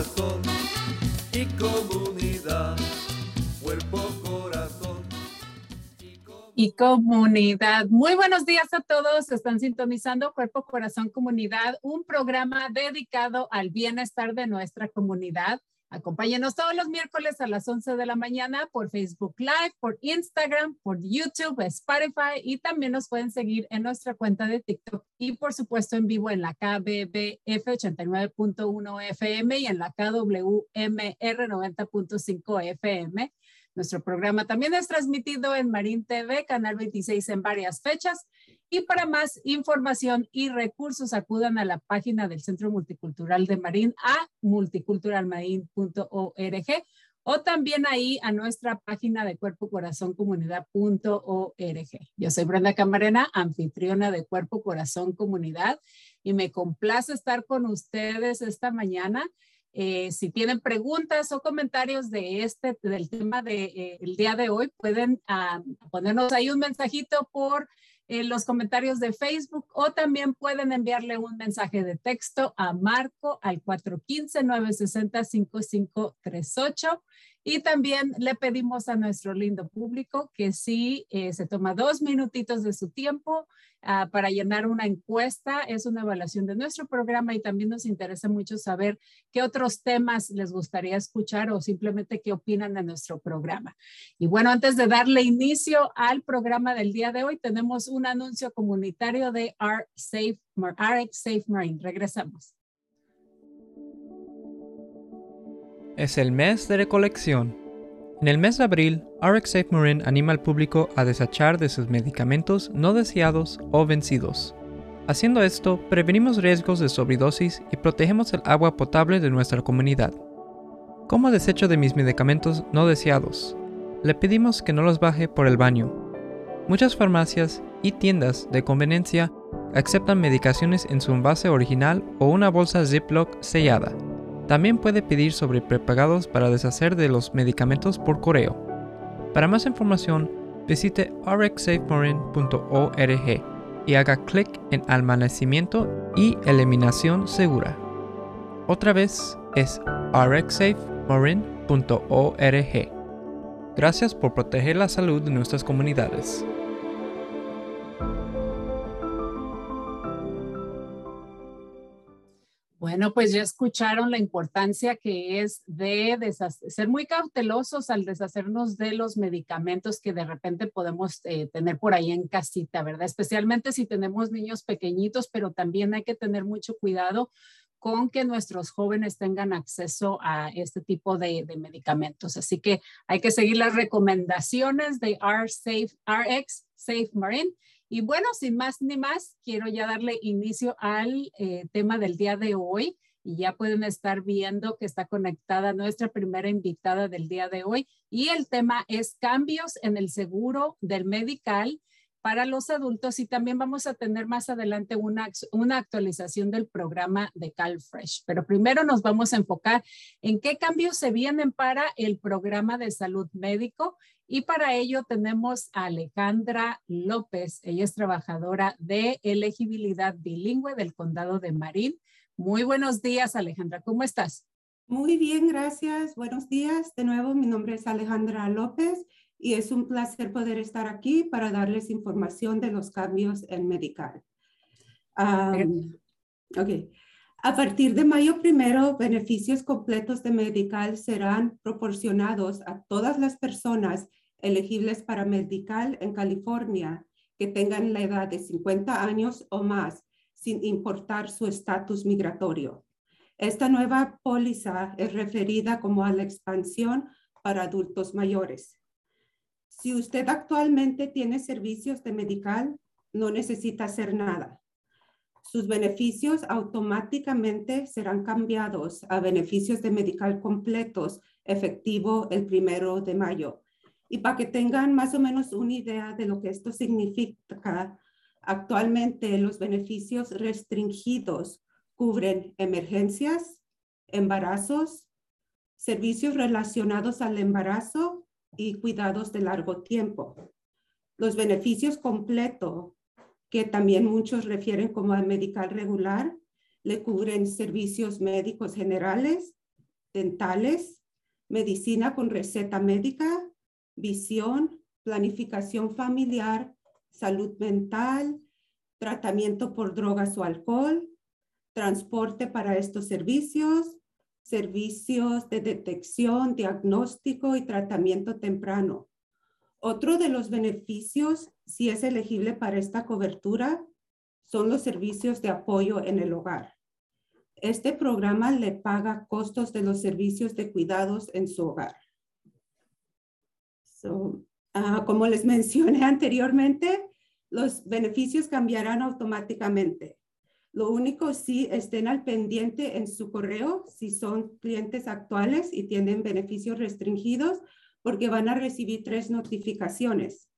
Corazón y comunidad. Cuerpo, corazón y y comunidad. Muy buenos días a todos. Están sintonizando Cuerpo, Corazón, Comunidad, un programa dedicado al bienestar de nuestra comunidad. Acompáñenos todos los miércoles a las 11 de la mañana por Facebook Live, por Instagram, por YouTube, Spotify y también nos pueden seguir en nuestra cuenta de TikTok y por supuesto en vivo en la KBBF 89.1 FM y en la KWMR 90.5 FM. Nuestro programa también es transmitido en Marín TV, Canal 26 en varias fechas. Y para más información y recursos, acudan a la página del Centro Multicultural de Marín a multiculturalmarin.org o también ahí a nuestra página de Cuerpo Corazón Comunidad.org. Yo soy Brenda Camarena, anfitriona de Cuerpo Corazón Comunidad y me complace estar con ustedes esta mañana. Eh, si tienen preguntas o comentarios de este, del tema del de, eh, día de hoy, pueden ah, ponernos ahí un mensajito por eh, los comentarios de Facebook o también pueden enviarle un mensaje de texto a Marco al 415-960-5538. Y también le pedimos a nuestro lindo público que si eh, se toma dos minutitos de su tiempo uh, para llenar una encuesta, es una evaluación de nuestro programa y también nos interesa mucho saber qué otros temas les gustaría escuchar o simplemente qué opinan de nuestro programa. Y bueno, antes de darle inicio al programa del día de hoy, tenemos un anuncio comunitario de RX Safe, Safe Marine. Regresamos. Es el mes de recolección. En el mes de abril, RX Safe Marine anima al público a desechar de sus medicamentos no deseados o vencidos. Haciendo esto, prevenimos riesgos de sobredosis y protegemos el agua potable de nuestra comunidad. ¿Cómo desecho de mis medicamentos no deseados? Le pedimos que no los baje por el baño. Muchas farmacias y tiendas de conveniencia aceptan medicaciones en su envase original o una bolsa Ziploc sellada. También puede pedir sobre prepagados para deshacer de los medicamentos por correo. Para más información, visite rxsafemarine.org y haga clic en Almacenamiento y Eliminación Segura. Otra vez es rxsafemarine.org. Gracias por proteger la salud de nuestras comunidades. Bueno, pues ya escucharon la importancia que es de ser muy cautelosos al deshacernos de los medicamentos que de repente podemos eh, tener por ahí en casita, ¿verdad? Especialmente si tenemos niños pequeñitos, pero también hay que tener mucho cuidado con que nuestros jóvenes tengan acceso a este tipo de, medicamentos. Así que hay que seguir las recomendaciones de R Safe, RX Safe Marine Y bueno, sin más ni más, quiero ya darle inicio al eh, tema del día de hoy. Y ya pueden estar viendo que está conectada nuestra primera invitada del día de hoy. Y el tema es cambios en el seguro del medical para los adultos y también vamos a tener más adelante una, una actualización del programa de CalFresh. Pero primero nos vamos a enfocar en qué cambios se vienen para el programa de salud médico y para ello tenemos a Alejandra López. Ella es trabajadora de elegibilidad bilingüe del condado de Marín. Muy buenos días, Alejandra. ¿Cómo estás? Muy bien, gracias. Buenos días. De nuevo, mi nombre es Alejandra López y es un placer poder estar aquí para darles información de los cambios en Medical. ok. A partir de mayo primero, beneficios completos de Medical serán proporcionados a todas las personas elegibles para Medical en California que tengan la edad de 50 años o más, sin importar su estatus migratorio. Esta nueva póliza es referida como a la expansión para adultos mayores. Si usted actualmente tiene servicios de medical, no necesita hacer nada. Sus beneficios automáticamente serán cambiados a beneficios de medical completos efectivo el primero de mayo. Y para que tengan más o menos una idea de lo que esto significa, actualmente los beneficios restringidos cubren emergencias, embarazos, servicios relacionados al embarazo y cuidados de largo tiempo. Los beneficios completos, que también muchos refieren como a medical regular, le cubren servicios médicos generales, dentales, medicina con receta médica, visión, planificación familiar, salud mental, tratamiento por drogas o alcohol, transporte para estos servicios, servicios de detección, diagnóstico y tratamiento temprano. Otro de los beneficios, si es elegible para esta cobertura, son los servicios de apoyo en el hogar. Este programa le paga costos de los servicios de cuidados en su hogar. Ah, como les mencioné anteriormente, los beneficios cambiarán automáticamente. Lo único, si estén al pendiente en su correo, si son clientes actuales y tienen beneficios restringidos, porque van a recibir tres notificaciones.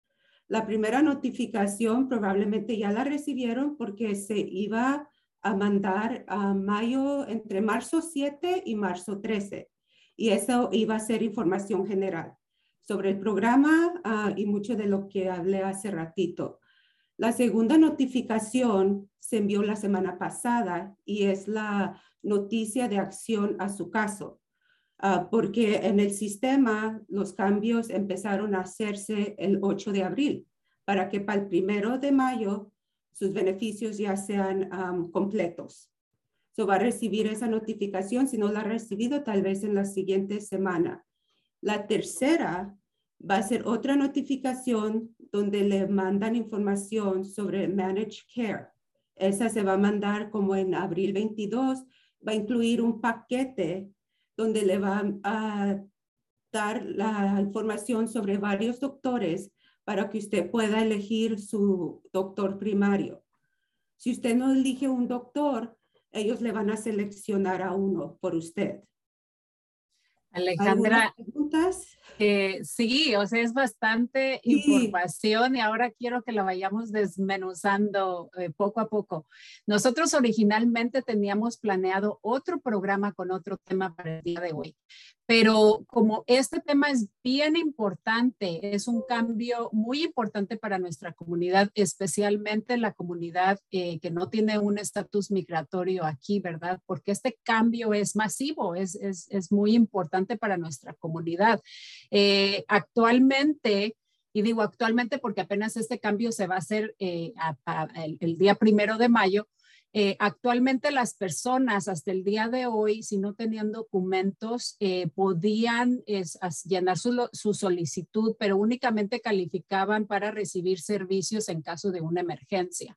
La primera notificación probablemente ya la recibieron porque se iba a mandar a mayo, entre marzo 7 y marzo 13. Y eso iba a ser información general sobre el programa ah, y mucho de lo que hablé hace ratito. La segunda notificación se envió la semana pasada y es la noticia de acción a su caso, ah, porque en el sistema los cambios empezaron a hacerse el 8 de abril para que para el primero de mayo sus beneficios ya sean completos. So va a recibir esa notificación, si no la ha recibido, tal vez en la siguiente semana. La tercera va a ser otra notificación donde le mandan información sobre Managed Care. Esa se va a mandar como en abril 22, va a incluir un paquete donde le va a dar la información sobre varios doctores para que usted pueda elegir su doctor primario. Si usted no elige un doctor, ellos le van a seleccionar a uno por usted. Alejandra, preguntas? Eh, sí, o sea, es bastante información y ahora quiero que la vayamos desmenuzando eh, poco a poco. Nosotros originalmente teníamos planeado otro programa con otro tema para el día de hoy, pero como este tema es bien importante, es un cambio muy importante para nuestra comunidad, especialmente la comunidad eh, que no tiene un estatus migratorio aquí, ¿verdad? Porque este cambio es masivo, es, es, es muy importante para nuestra comunidad. Eh, actualmente, y digo actualmente porque apenas este cambio se va a hacer eh, el día primero de mayo, eh, actualmente las personas hasta el día de hoy, si no tenían documentos, eh, podían llenar su, solicitud, pero únicamente calificaban para recibir servicios en caso de una emergencia.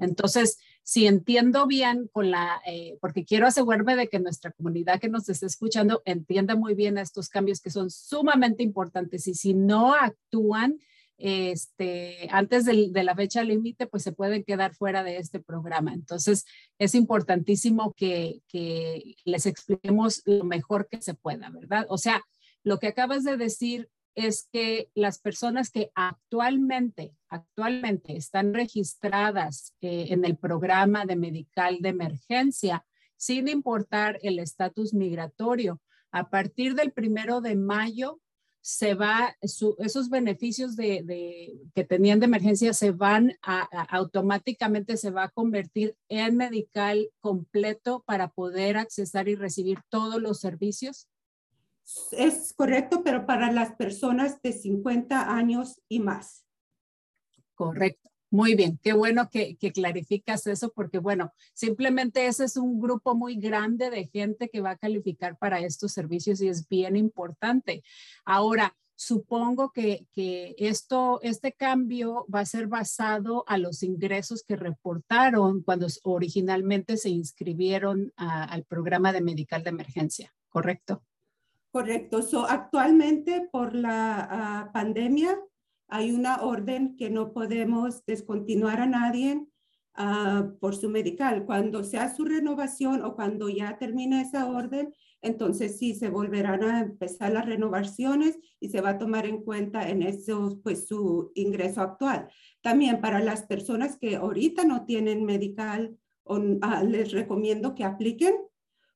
Entonces, si entiendo bien con la, eh, porque quiero asegurarme de que nuestra comunidad que nos está escuchando entienda muy bien estos cambios que son sumamente importantes y si no actúan, este, antes de, la fecha límite, pues se pueden quedar fuera de este programa. Entonces, es importantísimo que, que les expliquemos lo mejor que se pueda, ¿verdad? O sea, lo que acabas de decir es que las personas que actualmente, actualmente están registradas eh, en el programa de medical de emergencia, sin importar el estatus migratorio, a partir del primero de mayo se va, esos beneficios de, que tenían de emergencia se van a, automáticamente se va a convertir en medical completo para poder accesar y recibir todos los servicios es correcto, pero para las personas de 50 años y más. Correcto. Muy bien, qué bueno que, clarificas eso porque, bueno, simplemente ese es un grupo muy grande de gente que va a calificar para estos servicios y es bien importante. Ahora, supongo que, esto, este cambio va a ser basado a los ingresos que reportaron cuando originalmente se inscribieron al programa de medical de emergencia, ¿correcto? Correcto. So, actualmente por la ah, pandemia hay una orden que no podemos descontinuar a nadie ah, por su medical. Cuando sea su renovación o cuando ya termine esa orden, entonces sí se volverán a empezar las renovaciones y se va a tomar en cuenta en eso pues su ingreso actual. También para las personas que ahorita no tienen medical, ah, les recomiendo que apliquen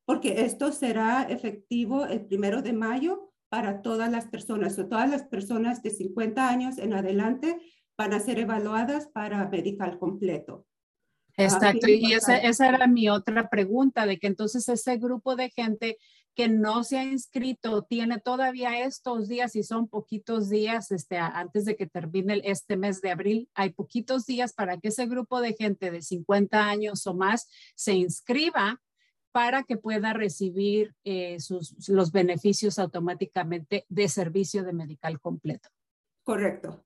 porque esto será efectivo el primero de mayo para todas las personas. O todas las personas de 50 años en adelante van a ser evaluadas para medical completo. Exacto, y esa, esa, era mi otra pregunta, de que entonces ese grupo de gente que no se ha inscrito tiene todavía estos días, y son poquitos días este, antes de que termine este mes de abril, hay poquitos días para que ese grupo de gente de 50 años o más se inscriba para que pueda recibir eh, sus, los beneficios automáticamente de servicio de medical completo. Correcto.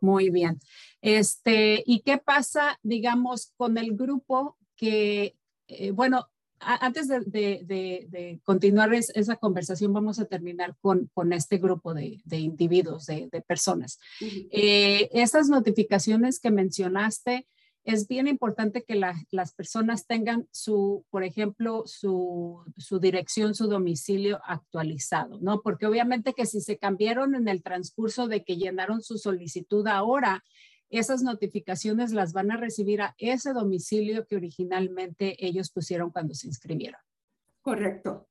Muy bien. Este, ¿Y qué pasa, digamos, con el grupo que, eh, bueno, antes de, de, continuar esa conversación, vamos a terminar con, con este grupo de, individuos, de, personas. Eh, esas notificaciones que mencionaste, es bien importante que las personas tengan su, por ejemplo, su, dirección, su domicilio actualizado, ¿no? Porque obviamente que si se cambiaron en el transcurso de que llenaron su solicitud ahora, esas notificaciones las van a recibir a ese domicilio que originalmente ellos pusieron cuando se inscribieron. Correcto.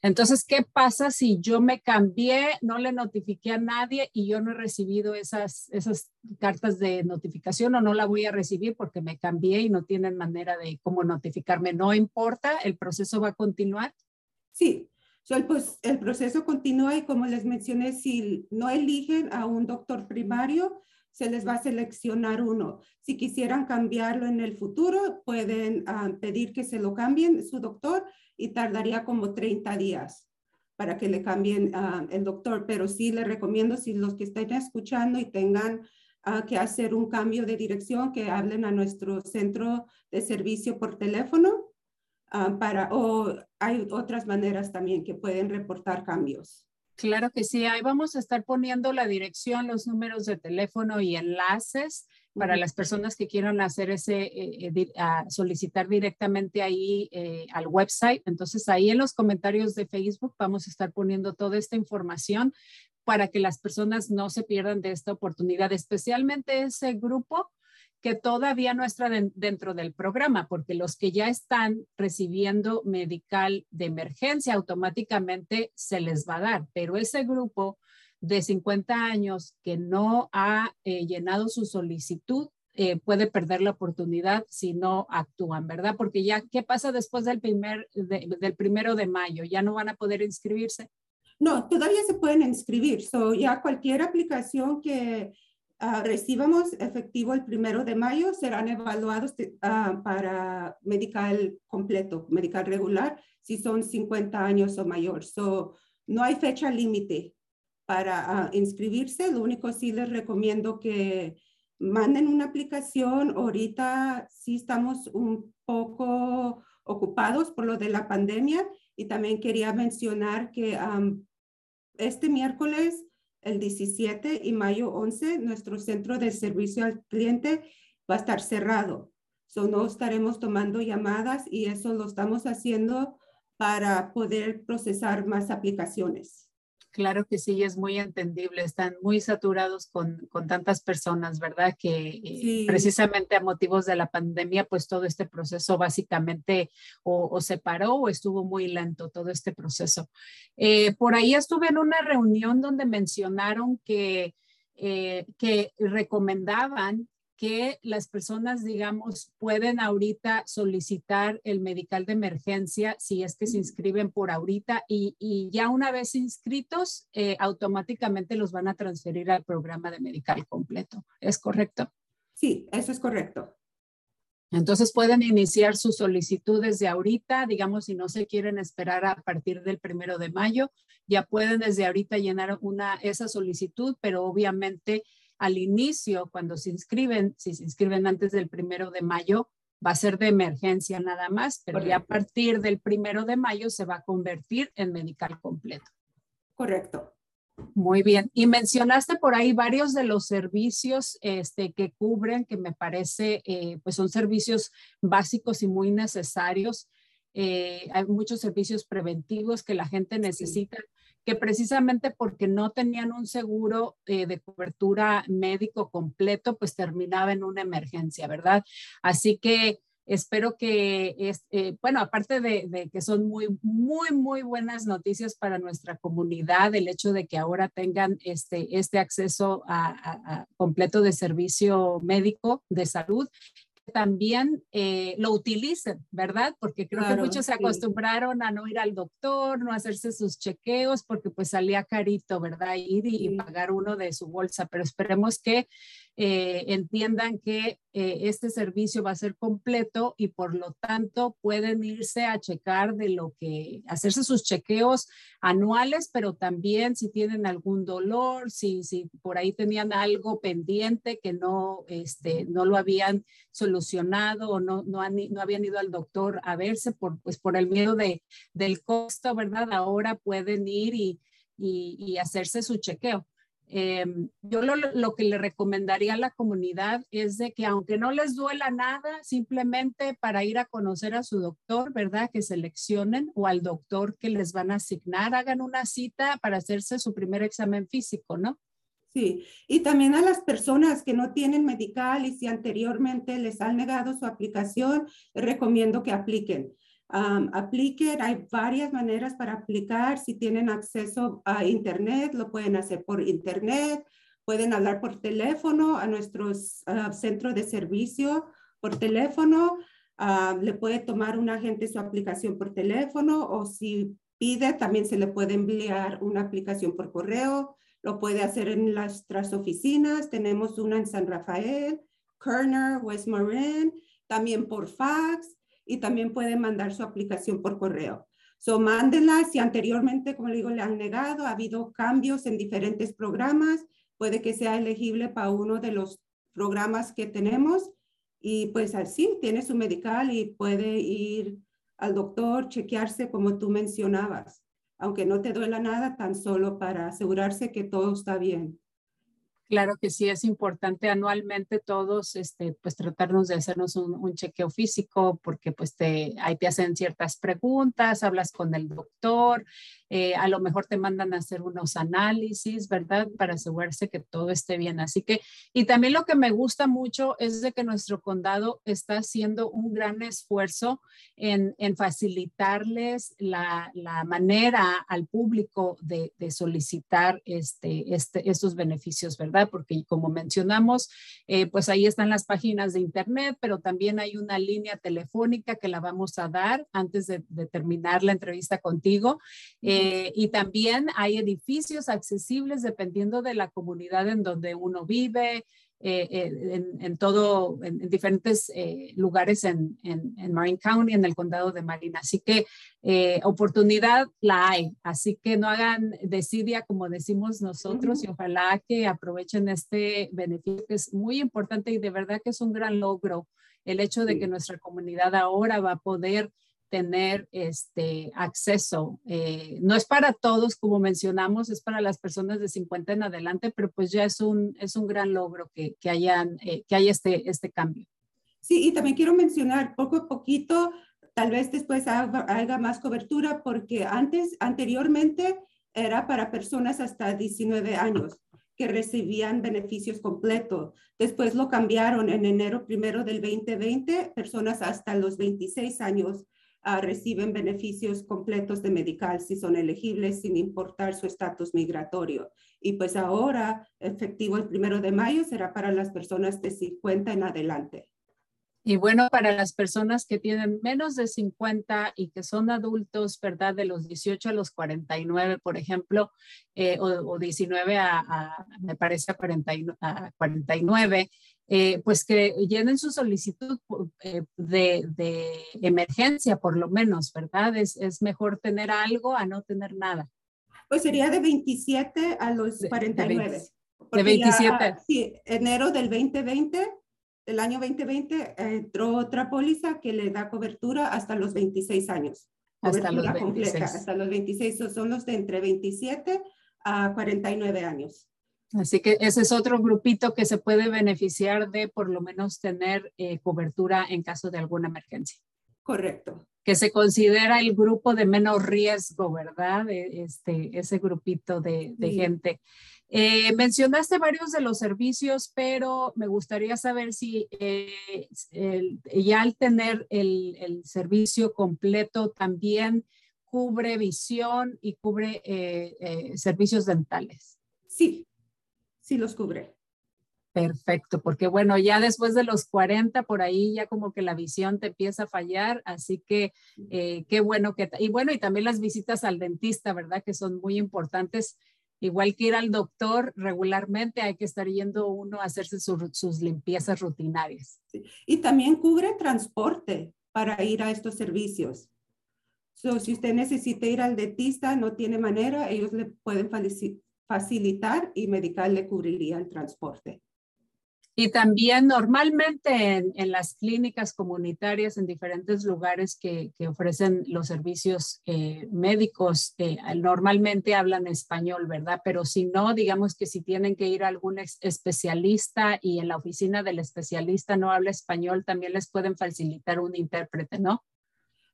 Entonces, ¿qué pasa si yo me cambié, no le notifiqué a nadie y yo no he recibido esas, esas cartas de notificación o no la voy a recibir porque me cambié y no tienen manera de cómo notificarme? No importa, el proceso va a continuar. Sí, pues, el proceso continúa y como les mencioné, si no eligen a un doctor primario, se les va a seleccionar uno. Si quisieran cambiarlo en el futuro, pueden ah, pedir que se lo cambien su doctor y tardaría como 30 días para que le cambien ah, el doctor, pero sí les recomiendo si los que estén escuchando y tengan ah, que hacer un cambio de dirección, que hablen a nuestro centro de servicio por teléfono para, o hay otras maneras también que pueden reportar cambios. Claro que sí, ahí vamos a estar poniendo la dirección, los números de teléfono y enlaces para las personas que quieran hacer ese, eh, eh, solicitar directamente ahí eh, al website. Entonces ahí en los comentarios de Facebook vamos a estar poniendo toda esta información para que las personas no se pierdan de esta oportunidad, especialmente ese grupo que todavía no está dentro del programa, porque los que ya están recibiendo medical de emergencia automáticamente se les va a dar, pero ese grupo de 50 años que no ha eh, llenado su solicitud eh, puede perder la oportunidad si no actúan, ¿verdad? Porque ya, ¿qué pasa después del, primer, del primero de mayo? ¿Ya no van a poder inscribirse? No, todavía se pueden inscribir. So, ya cualquier aplicación que Ah, recibamos efectivo el primero de mayo, serán evaluados ah, para medical completo, medical regular, si son 50 años o mayor. So, no hay fecha límite para ah, inscribirse. Lo único sí les recomiendo que manden una aplicación. Ahorita sí estamos un poco ocupados por lo de la pandemia y también quería mencionar que este miércoles el 17 y mayo 11, nuestro centro de servicio al cliente va a estar cerrado. So, no estaremos tomando llamadas y eso lo estamos haciendo para poder procesar más aplicaciones. Claro que sí, es muy entendible. Están muy saturados con, con tantas personas, ¿verdad? Que eh, precisamente a motivos de la pandemia, pues todo este proceso básicamente o, se paró o estuvo muy lento todo este proceso. Eh, por ahí estuve en una reunión donde mencionaron que, eh, que recomendaban que las personas, digamos, pueden ahorita solicitar el medical de emergencia si es que se inscriben por ahorita y, ya una vez inscritos, eh, automáticamente los van a transferir al programa de medical completo. ¿Es correcto? Sí, eso es correcto. Entonces pueden iniciar sus solicitudes de ahorita, digamos, si no se quieren esperar a partir del primero de mayo, ya pueden desde ahorita llenar una, esa solicitud, pero obviamente al inicio, cuando se inscriben, si se inscriben antes del primero de mayo, va a ser de emergencia nada más, pero ya a partir del primero de mayo se va a convertir en medical completo. Correcto. Muy bien. Y mencionaste por ahí varios de los servicios este, que cubren, que me parece, eh, pues son servicios básicos y muy necesarios. Eh, hay muchos servicios preventivos que la gente necesita que precisamente porque no tenían un seguro eh, de cobertura médico completo, pues terminaba en una emergencia, ¿verdad? Así que espero que, es, eh, bueno, aparte de, que son muy, muy, muy buenas noticias para nuestra comunidad, el hecho de que ahora tengan este, este acceso a completo de servicio médico de salud también eh, lo utilicen, ¿verdad? Porque creo que muchos se acostumbraron a no ir al doctor, no hacerse sus chequeos, porque pues salía carito, ¿verdad? Ir y, pagar uno de su bolsa, pero esperemos que eh, entiendan que eh, este servicio va a ser completo y por lo tanto pueden irse a checar de lo que, hacerse sus chequeos anuales, pero también si tienen algún dolor, si, si por ahí tenían algo pendiente que no, este, no lo habían solucionado o no, no, han, no habían ido al doctor a verse por, pues por el miedo de, del costo, ¿verdad? Ahora pueden ir y, y, y hacerse su chequeo. Em, yo lo, que le recomendaría a la comunidad es de que aunque no les duela nada, simplemente para ir a conocer a su doctor, ¿verdad? Que seleccionen o al doctor que les van a asignar, hagan una cita para hacerse su primer examen físico, ¿no? Sí, y también a las personas que no tienen medical y si anteriormente les han negado su aplicación, recomiendo que apliquen apliquen, hay varias maneras para aplicar. Si tienen acceso a Internet, lo pueden hacer por Internet, pueden hablar por teléfono a nuestro uh, centro de servicio por teléfono. le puede tomar un agente su aplicación por teléfono o si pide, también se le puede enviar una aplicación por correo. Lo puede hacer en nuestras oficinas. Tenemos una en San Rafael, Kerner, West Marin, también por fax y también puede mandar su aplicación por correo. So, mándenla si anteriormente, como le digo, le han negado, ha habido cambios en diferentes programas, puede que sea elegible para uno de los programas que tenemos y pues así tiene su medical y puede ir al doctor, chequearse como tú mencionabas, aunque no te duela nada, tan solo para asegurarse que todo está bien. Claro que sí, es importante anualmente todos, este, pues tratarnos de hacernos un, chequeo físico porque pues te, ahí te hacen ciertas preguntas, hablas con el doctor, eh, a lo mejor te mandan a hacer unos análisis, ¿verdad? Para asegurarse que todo esté bien. Así que, y también lo que me gusta mucho es de que nuestro condado está haciendo un gran esfuerzo en, en facilitarles la, la, manera al público de, de solicitar este, este, estos beneficios, ¿verdad? Porque como mencionamos, eh, pues ahí están las páginas de internet, pero también hay una línea telefónica que la vamos a dar antes de, de terminar la entrevista contigo. Eh, y también hay edificios accesibles dependiendo de la comunidad en donde uno vive, eh, eh, en, todo, en, diferentes lugares en, en, Marin County, en el condado de Marin. Así que oportunidad la hay. Así que no hagan desidia como decimos nosotros y ojalá que aprovechen este beneficio que es muy importante y de verdad que es un gran logro el hecho de que nuestra comunidad ahora va a poder tener este acceso. Eh, no es para todos, como mencionamos, es para las personas de 50 en adelante, pero pues ya es un, es un gran logro que, que, hayan, eh, que haya este, este cambio. Sí, y también quiero mencionar poco a poquito, tal vez después haga, más cobertura, porque antes, anteriormente, era para personas hasta 19 años que recibían beneficios completos. Después lo cambiaron en enero primero del 2020, personas hasta los 26 años uh, reciben beneficios completos de medical si son elegibles sin importar su estatus migratorio. Y pues ahora, efectivo el primero de mayo, será para las personas de 50 en adelante. Y bueno, para las personas que tienen menos de 50 y que son adultos, ¿verdad? De los 18 a los 49, por ejemplo, eh, o, 19 a, me parece, a, 49, eh, pues que llenen su solicitud eh, de, de, emergencia, por lo menos, ¿verdad? Es, es, mejor tener algo a no tener nada. Pues sería de 27 a los 49. De, 27. sí, enero del 2020 el año 2020 entró otra póliza que le da cobertura hasta los 26 años. Hasta los 26. Completa, hasta los 26 son los de entre 27 a 49 años. Así que ese es otro grupito que se puede beneficiar de por lo menos tener eh, cobertura en caso de alguna emergencia. Correcto. Que se considera el grupo de menos riesgo, ¿verdad? E, este, ese grupito de, de gente. Eh, mencionaste varios de los servicios, pero me gustaría saber si eh, ya al tener el, servicio completo también cubre visión y cubre servicios dentales. Sí, sí los cubre. Perfecto, porque bueno, ya después de los 40 por ahí ya como que la visión te empieza a fallar, así que qué bueno que, y bueno, y también las visitas al dentista, ¿verdad? Que son muy importantes Igual que ir al doctor regularmente, hay que estar yendo uno a hacerse sus limpiezas rutinarias. Y también cubre transporte para ir a estos servicios. So, si usted necesita ir al dentista, no tiene manera, ellos le pueden facilitar y Medical le cubriría el transporte. Y también normalmente en, las clínicas comunitarias en diferentes lugares que, ofrecen los servicios eh, médicos, eh, normalmente hablan español, ¿verdad? Pero si no, digamos que si tienen que ir a algún especialista y en la oficina del especialista no habla español, también les pueden facilitar un intérprete, ¿no?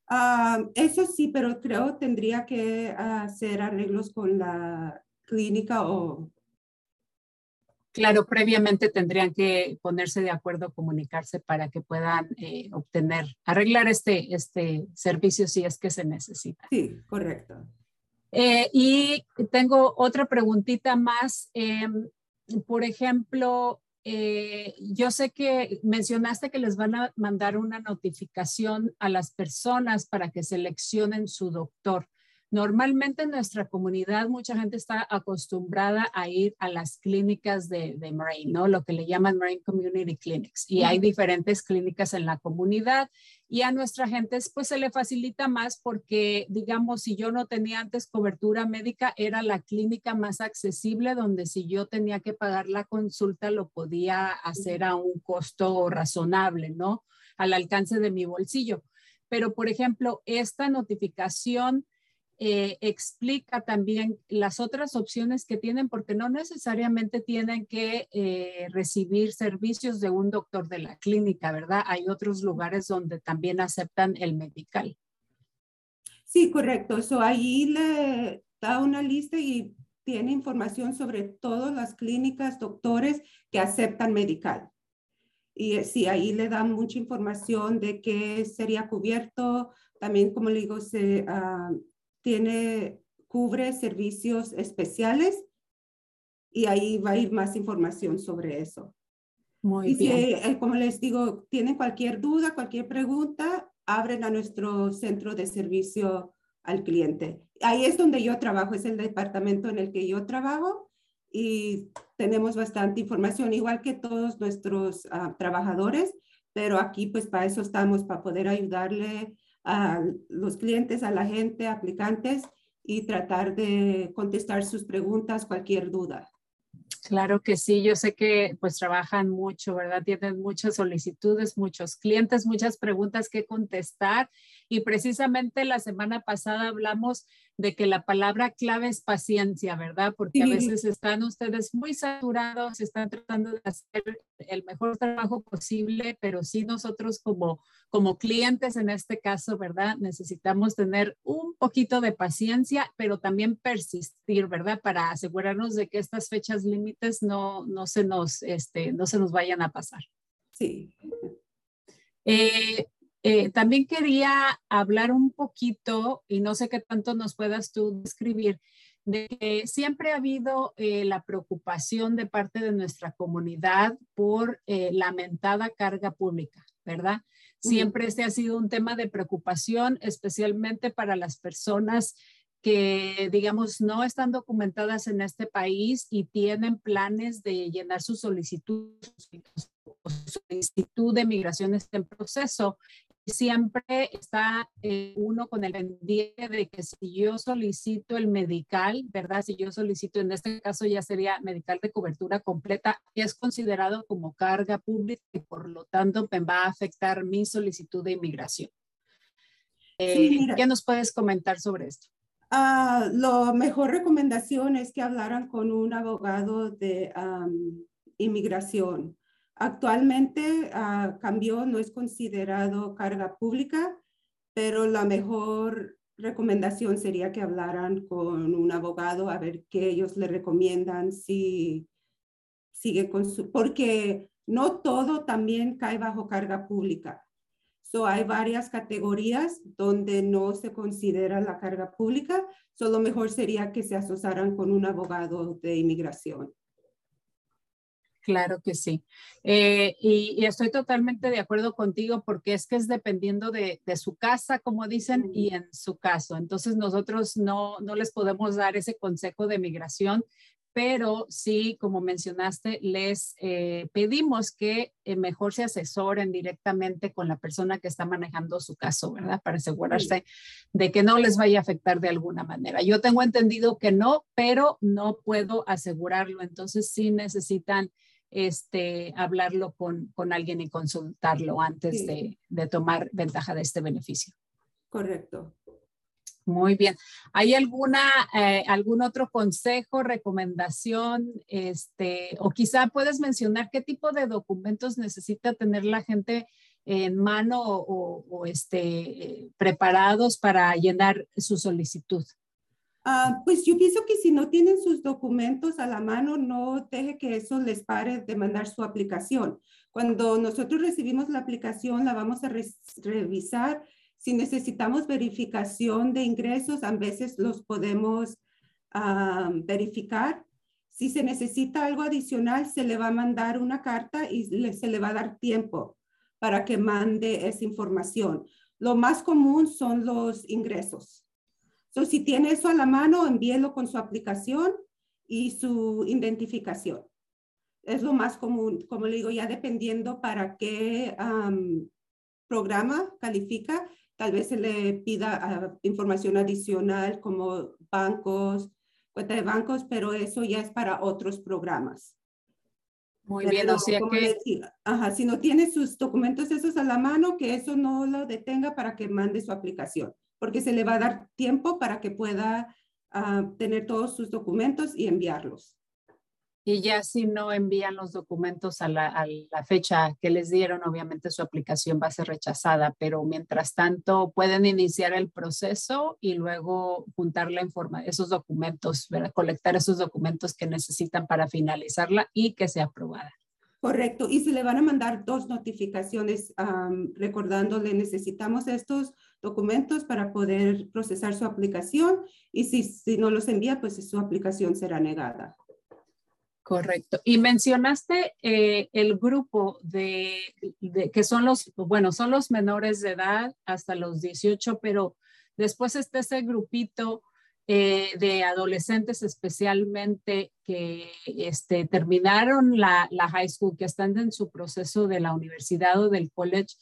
Ah, eso sí, pero creo tendría que hacer arreglos con la clínica o Claro, previamente tendrían que ponerse de acuerdo, comunicarse para que puedan eh, obtener, arreglar este, este servicio si es que se necesita. Sí, correcto. Eh, y tengo otra preguntita más. Em, por ejemplo, eh, yo sé que mencionaste que les van a mandar una notificación a las personas para que seleccionen su doctor. Normalmente en nuestra comunidad mucha gente está acostumbrada a ir a las clínicas de, de Marine, ¿no? Lo que le llaman Marine Community Clinics. Y hay diferentes clínicas en la comunidad y a nuestra gente pues se le facilita más porque, digamos, si yo no tenía antes cobertura médica, era la clínica más accesible donde si yo tenía que pagar la consulta lo podía hacer a un costo razonable, ¿no? Al alcance de mi bolsillo. Pero, por ejemplo, esta notificación eh, explica también las otras opciones que tienen, porque no necesariamente tienen que eh, recibir servicios de un doctor de la clínica, ¿verdad? Hay otros lugares donde también aceptan el medical. Sí, correcto. Eso ahí le da una lista y tiene información sobre todas las clínicas, doctores que aceptan medical. Y eh, sí, ahí le dan mucha información de qué sería cubierto. También, como le digo, se, uh, tiene, cubre servicios especiales y ahí va a ir más información sobre eso. Muy y bien. Si, eh, como les digo, tienen cualquier duda, cualquier pregunta, abren a nuestro centro de servicio al cliente. Ahí es donde yo trabajo, es el departamento en el que yo trabajo y tenemos bastante información, igual que todos nuestros uh, trabajadores, pero aquí pues para eso estamos, para poder ayudarle a los clientes, a la gente, aplicantes y tratar de contestar sus preguntas, cualquier duda. Claro que sí, yo sé que pues trabajan mucho, ¿verdad? Tienen muchas solicitudes, muchos clientes, muchas preguntas que contestar y precisamente la semana pasada hablamos de que la palabra clave es paciencia, ¿verdad? Porque a veces están ustedes muy saturados, están tratando de hacer el mejor trabajo posible, pero sí nosotros como, como clientes en este caso, ¿verdad? Necesitamos tener un poquito de paciencia, pero también persistir, ¿verdad? Para asegurarnos de que estas fechas límites no, no, se, nos, este, no se nos vayan a pasar. Sí. Eh, eh, también quería hablar un poquito, y no sé qué tanto nos puedas tú describir, de que siempre ha habido eh, la preocupación de parte de nuestra comunidad por eh, lamentada carga pública, ¿verdad? Siempre este ha sido un tema de preocupación, especialmente para las personas que, digamos, no están documentadas en este país y tienen planes de llenar su solicitud, su solicitud de migraciones en proceso siempre está eh, uno con el pendiente de que si yo solicito el medical, ¿verdad? Si yo solicito, en este caso ya sería medical de cobertura completa, es considerado como carga pública y por lo tanto me va a afectar mi solicitud de inmigración. Eh, ¿Qué nos puedes comentar sobre esto? Uh, la mejor recomendación es que hablaran con un abogado de inmigración Actualmente uh, cambió, no es considerado carga pública, pero la mejor recomendación sería que hablaran con un abogado a ver qué ellos le recomiendan si sigue con su, porque no todo también cae bajo carga pública. So, hay varias categorías donde no se considera la carga pública, solo mejor sería que se asociaran con un abogado de inmigración. Claro que sí. Eh, y, estoy totalmente de acuerdo contigo porque es que es dependiendo de, su casa, como dicen, y en su caso. Entonces nosotros no, no les podemos dar ese consejo de migración, pero sí, como mencionaste, les eh, pedimos que eh, mejor se asesoren directamente con la persona que está manejando su caso, ¿verdad? Para asegurarse de que no les vaya a afectar de alguna manera. Yo tengo entendido que no, pero no puedo asegurarlo. Entonces sí necesitan este, hablarlo con, con alguien y consultarlo antes de, de, tomar ventaja de este beneficio. Correcto. Muy bien. ¿Hay alguna, eh, algún otro consejo, recomendación, este, o quizá puedes mencionar qué tipo de documentos necesita tener la gente en mano o, o este, preparados para llenar su solicitud? Ah, pues yo pienso que si no tienen sus documentos a la mano, no deje que eso les pare de mandar su aplicación. Cuando nosotros recibimos la aplicación, la vamos a revisar. Si necesitamos verificación de ingresos, a veces los podemos ah, verificar. Si se necesita algo adicional, se le va a mandar una carta y se le va a dar tiempo para que mande esa información. Lo más común son los ingresos So, si tiene eso a la mano, envíelo con su aplicación y su identificación. Es lo más común, como le digo, ya dependiendo para qué programa califica, tal vez se le pida ah, información adicional como bancos, cuenta de bancos, pero eso ya es para otros programas. Muy bien, o sea que... ajá, si no tiene sus documentos esos a la mano, que eso no lo detenga para que mande su aplicación porque se le va a dar tiempo para que pueda ah, tener todos sus documentos y enviarlos. Y ya si no envían los documentos a la, a la, fecha que les dieron, obviamente su aplicación va a ser rechazada, pero mientras tanto pueden iniciar el proceso y luego juntar la información, esos documentos, colectar esos documentos que necesitan para finalizarla y que sea aprobada. Correcto. Y se le van a mandar dos notificaciones recordándole necesitamos estos documentos para poder procesar su aplicación y si, si no los envía, pues su aplicación será negada. Correcto. Y mencionaste eh, el grupo de, que son los, bueno, son los menores de edad hasta los 18, pero después está ese grupito eh, de adolescentes especialmente que este, terminaron la, la, high school, que están en su proceso de la universidad o del college.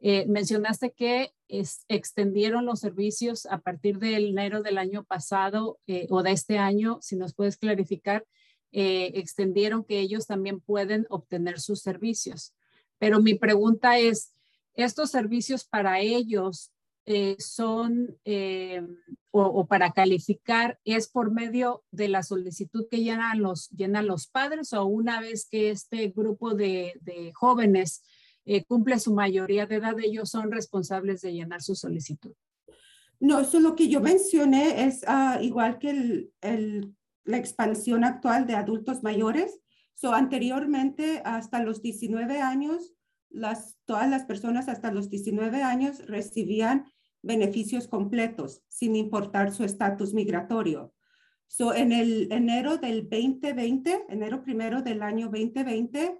Eh, mencionaste que extendieron los servicios a partir del enero del año pasado eh, o de este año, si nos puedes clarificar, eh, extendieron que ellos también pueden obtener sus servicios. Pero mi pregunta es, ¿estos servicios para ellos son o, para calificar es por medio de la solicitud que llenan los, llenan los padres o una vez que este grupo de, jóvenes cumple su mayoría de edad, ellos son responsables de llenar su solicitud? No, eso lo que yo mencioné es ah, igual que el la expansión actual de adultos mayores. So, anteriormente, hasta los 19 años, las, todas las personas hasta los 19 años recibían beneficios completos, sin importar su estatus migratorio. So, en el enero del 2020, enero primero del año 2020,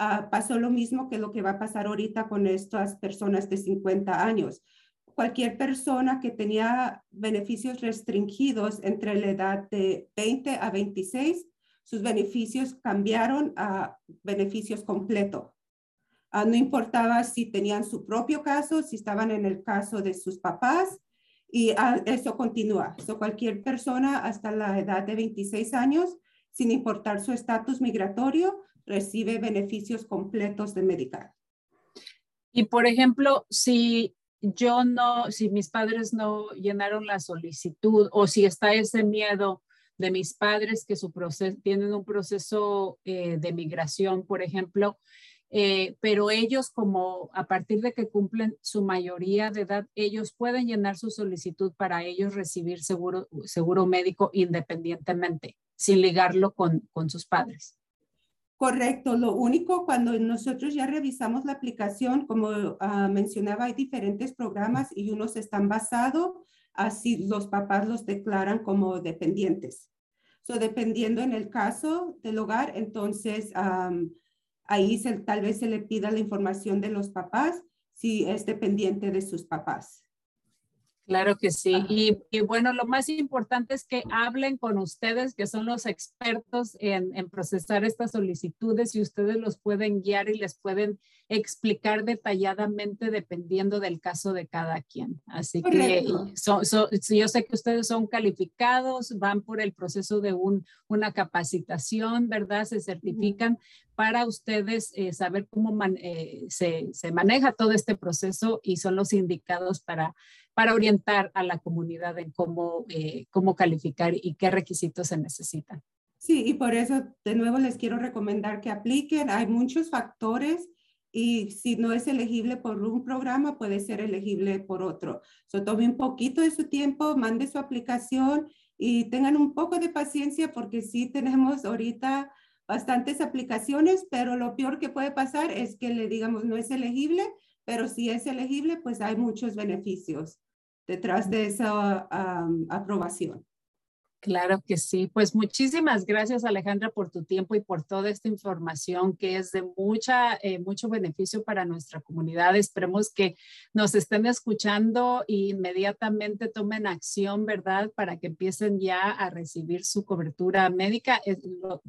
ah, pasó lo mismo que lo que va a pasar ahorita con estas personas de 50 años cualquier persona que tenía beneficios restringidos entre la edad de 20 a 26, sus beneficios cambiaron a beneficios completos. Ah, no importaba si tenían su propio caso, si estaban en el caso de sus papás, y ah, eso continúa. So, cualquier persona hasta la edad de 26 años, sin importar su estatus migratorio, recibe beneficios completos de Medicare. Y por ejemplo, si yo no, si mis padres no llenaron la solicitud o si está ese miedo de mis padres que su proceso, tienen un proceso eh, de migración, por ejemplo, eh, pero ellos como a partir de que cumplen su mayoría de edad, ellos pueden llenar su solicitud para ellos recibir seguro, seguro médico independientemente, sin ligarlo con, con sus padres. Correcto, lo único cuando nosotros ya revisamos la aplicación, como ah, mencionaba, hay diferentes programas y unos están basados así los papás los declaran como dependientes. So, dependiendo en el caso del hogar, entonces ahí tal vez se le pida la información de los papás si es dependiente de sus papás. Claro que sí. Y, bueno, lo más importante es que hablen con ustedes, que son los expertos en, procesar estas solicitudes y ustedes los pueden guiar y les pueden explicar detalladamente dependiendo del caso de cada quien. Así que yo sé que ustedes son calificados, van por el proceso de un, una capacitación, ¿verdad? Se certifican para ustedes eh, saber cómo eh, se, se maneja todo este proceso y son los indicados para para orientar a la comunidad en cómo, eh, cómo calificar y qué requisitos se necesitan. Sí, y por eso de nuevo les quiero recomendar que apliquen. Hay muchos factores y si no es elegible por un programa, puede ser elegible por otro. So, tome un poquito de su tiempo, mande su aplicación y tengan un poco de paciencia porque sí tenemos ahorita bastantes aplicaciones, pero lo peor que puede pasar es que le digamos no es elegible pero si es elegible, pues hay muchos beneficios detrás de esa aprobación. Claro que sí. Pues muchísimas gracias Alejandra por tu tiempo y por toda esta información que es de mucha, eh, mucho beneficio para nuestra comunidad. Esperemos que nos estén escuchando e inmediatamente tomen acción, ¿verdad? Para que empiecen ya a recibir su cobertura médica.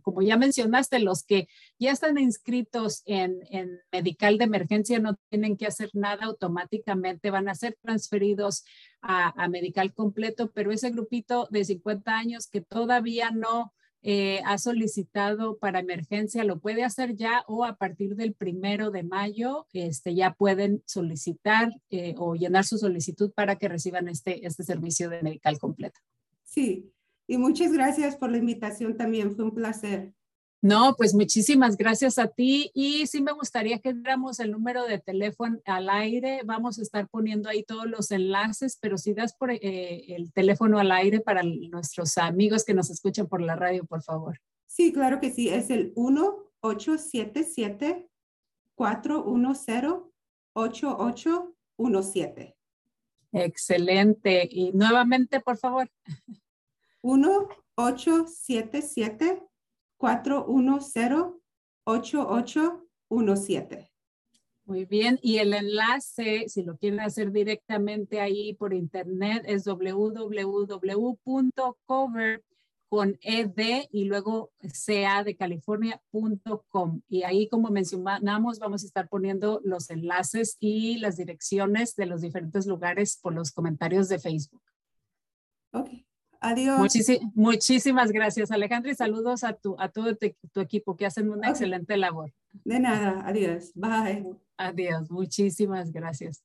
Como ya mencionaste, los que ya están inscritos en, en Medical de Emergencia no tienen que hacer nada automáticamente, van a ser transferidos a, medical completo, pero ese grupito de 50 años que todavía no eh, ha solicitado para emergencia lo puede hacer ya o a partir del primero de mayo este, ya pueden solicitar eh, o llenar su solicitud para que reciban este, este servicio de medical completo. Sí, y muchas gracias por la invitación también, fue un placer. No, pues muchísimas gracias a ti y sí me gustaría que diéramos el número de teléfono al aire. Vamos a estar poniendo ahí todos los enlaces, pero si das por eh, el teléfono al aire para nuestros amigos que nos escuchan por la radio, por favor. Sí, claro que sí. Es el 1-877-410-8817. Excelente. Y nuevamente, por favor. 1-877 410-8817. Muy bien, y el enlace, si lo quieren hacer directamente ahí por internet, es www.cover con ed y luego ca de california.com. Y ahí, como mencionamos, vamos a estar poniendo los enlaces y las direcciones de los diferentes lugares por los comentarios de Facebook. Ok, Adiós. muchísimas gracias, Alejandra, y saludos a, tu, a todo tu, equipo que hacen una excelente labor. De nada, adiós. Bye. Adiós, muchísimas gracias.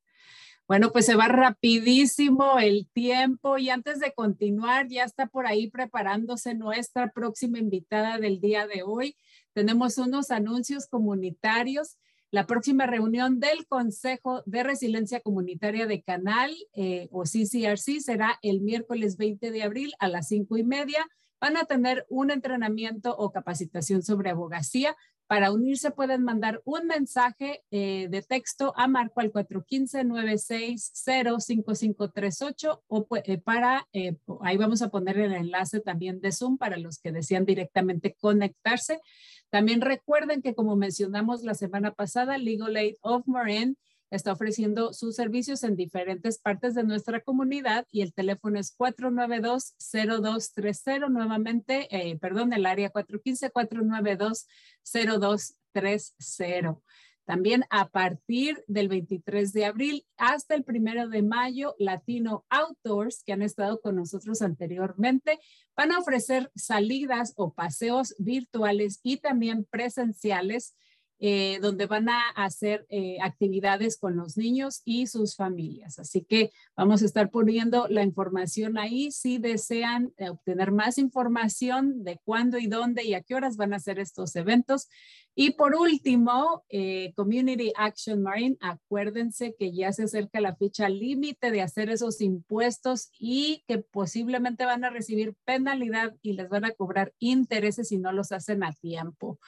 Bueno, pues se va rapidísimo el tiempo y antes de continuar, ya está por ahí preparándose nuestra próxima invitada del día de hoy. Tenemos unos anuncios comunitarios. La próxima reunión del Consejo de Resiliencia Comunitaria de Canal eh, o CCRC será el miércoles 20 de abril a las cinco y media. Van a tener un entrenamiento o capacitación sobre abogacía. Para unirse pueden mandar un mensaje eh, de texto a Marco al 415-960-5538 o eh, para, ahí vamos a poner el enlace también de Zoom para los que desean directamente conectarse. También recuerden que como mencionamos la semana pasada, Legal Aid of Marin está ofreciendo sus servicios en diferentes partes de nuestra comunidad y el teléfono es 492-0230, nuevamente, eh, perdón, el área 415-492-0230. También a partir del 23 de abril hasta el primero de mayo, Latino Outdoors, que han estado con nosotros anteriormente, van a ofrecer salidas o paseos virtuales y también presenciales eh, donde van a hacer eh, actividades con los niños y sus familias. Así que vamos a estar poniendo la información ahí si desean eh, obtener más información de cuándo y dónde y a qué horas van a hacer estos eventos. Y por último, Community Action Marine, acuérdense que ya se acerca la fecha límite de hacer esos impuestos y que posiblemente van a recibir penalidad y les van a cobrar intereses si no los hacen a tiempo.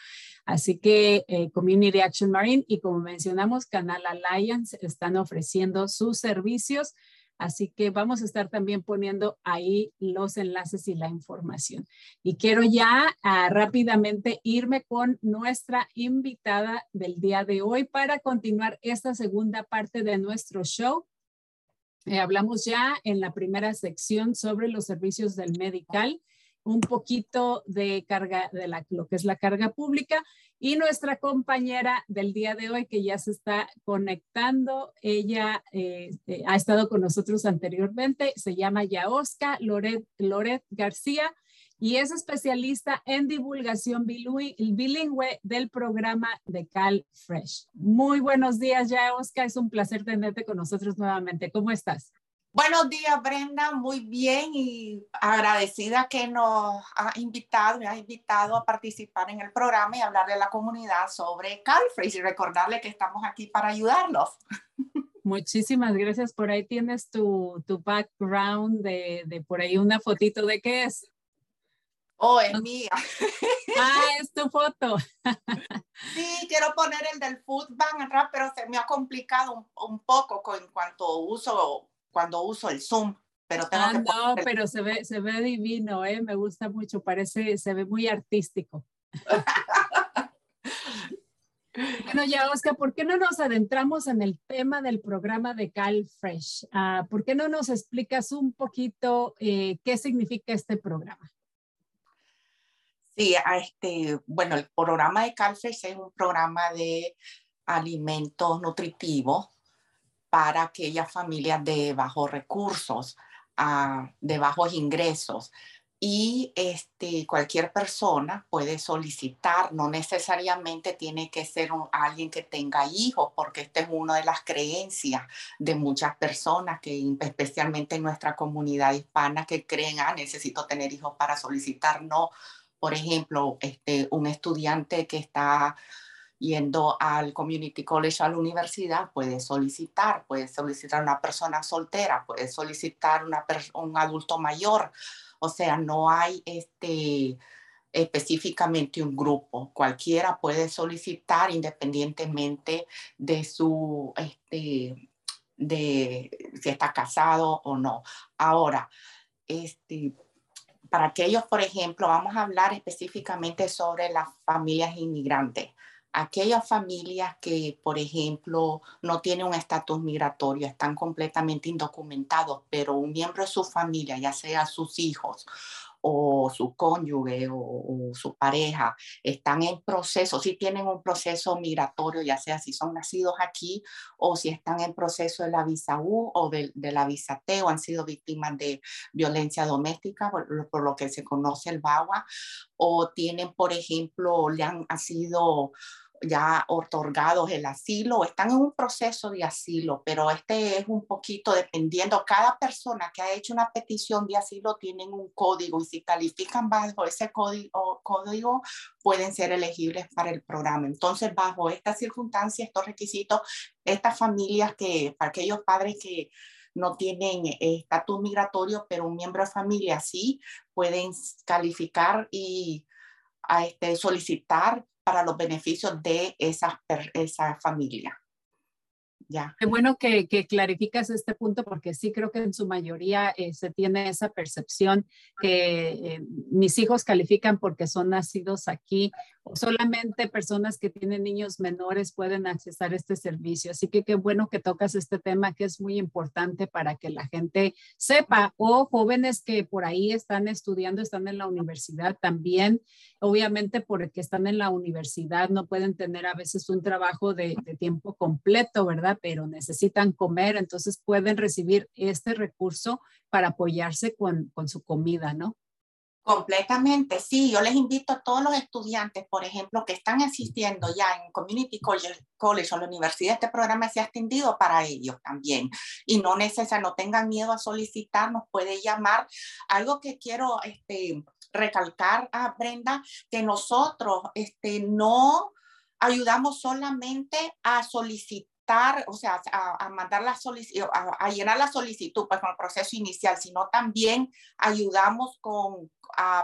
Así que eh, Community Action Marine y como mencionamos, Canal Alliance están ofreciendo sus servicios. Así que vamos a estar también poniendo ahí los enlaces y la información. Y quiero ya ah, rápidamente irme con nuestra invitada del día de hoy para continuar esta segunda parte de nuestro show. Eh, hablamos ya en la primera sección sobre los servicios del medical un poquito de carga, de la, lo que es la carga pública. Y nuestra compañera del día de hoy, que ya se está conectando, ella eh, eh, ha estado con nosotros anteriormente, se llama Yaosca Loret, Loret García y es especialista en divulgación bilingüe del programa de Cal Fresh. Muy buenos días, Yaosca. Es un placer tenerte con nosotros nuevamente. ¿Cómo estás? Buenos días, Brenda. Muy bien y agradecida que nos ha invitado, me ha invitado a participar en el programa y hablarle a la comunidad sobre Calfresh y recordarle que estamos aquí para ayudarlos. Muchísimas gracias. Por ahí tienes tu, tu background de, de, por ahí una fotito de qué es. Oh, es mía. Ah, es tu foto. Sí, quiero poner el del food bank atrás, pero se me ha complicado un, un poco con cuanto uso cuando uso el Zoom. Pero tengo ah, no, pero se ve, se ve divino, ¿eh? me gusta mucho, parece, se ve muy artístico. bueno, ya, Oscar, ¿por qué no nos adentramos en el tema del programa de Cal Fresh? Ah, ¿Por qué no nos explicas un poquito eh, qué significa este programa? Sí, este, bueno, el programa de CalFresh es un programa de alimentos nutritivos para aquellas familias de bajos recursos, uh, de bajos ingresos. Y este, cualquier persona puede solicitar, no necesariamente tiene que ser alguien que tenga hijos, porque esta es una de las creencias de muchas personas, que especialmente en nuestra comunidad hispana, que creen, ah, necesito tener hijos para solicitar. No, por ejemplo, este, un estudiante que está yendo al community college, a la universidad, puede solicitar, puede solicitar una persona soltera, puede solicitar una un adulto mayor. O sea, no hay este, específicamente un grupo. Cualquiera puede solicitar independientemente de su, este, de si está casado o no. Ahora, este, para aquellos, por ejemplo, vamos a hablar específicamente sobre las familias inmigrantes aquellas familias que, por ejemplo, no tienen un estatus migratorio, están completamente indocumentados, pero un miembro de su familia, ya sea sus hijos o su cónyuge o, su pareja están en proceso, si tienen un proceso migratorio, ya sea si son nacidos aquí o si están en proceso de la visa U o de, la visa T o han sido víctimas de violencia doméstica, por, por lo que se conoce el BAWA, o tienen, por ejemplo, le han sido ya otorgados el asilo o están en un proceso de asilo, pero este es un poquito dependiendo, cada persona que ha hecho una petición de asilo tienen un código y si califican bajo ese código, código pueden ser elegibles para el programa. Entonces, bajo estas circunstancias, estos requisitos, estas familias que, para aquellos padres que no tienen estatus migratorio, pero un miembro de familia sí, pueden calificar y este, solicitar para los beneficios de esa, esa familia. Ya. Qué bueno que, que, clarificas este punto porque sí creo que en su mayoría eh, se tiene esa percepción que eh, mis hijos califican porque son nacidos aquí solamente personas que tienen niños menores pueden accesar este servicio. Así que qué bueno que tocas este tema que es muy importante para que la gente sepa o jóvenes que por ahí están estudiando, están en la universidad también, obviamente porque están en la universidad no pueden tener a veces un trabajo de, de tiempo completo, ¿verdad? pero necesitan comer, entonces pueden recibir este recurso para apoyarse con, con su comida, ¿no? Completamente, sí. Yo les invito a todos los estudiantes, por ejemplo, que están asistiendo ya en Community College, o la universidad, este programa se ha extendido para ellos también. Y no necesariamente, no tengan miedo a solicitar, nos puede llamar. Algo que quiero este, recalcar a Brenda, que nosotros este, no ayudamos solamente a solicitar o sea, a, mandar la solicitud, a, llenar la solicitud pues, con el proceso inicial, sino también ayudamos con,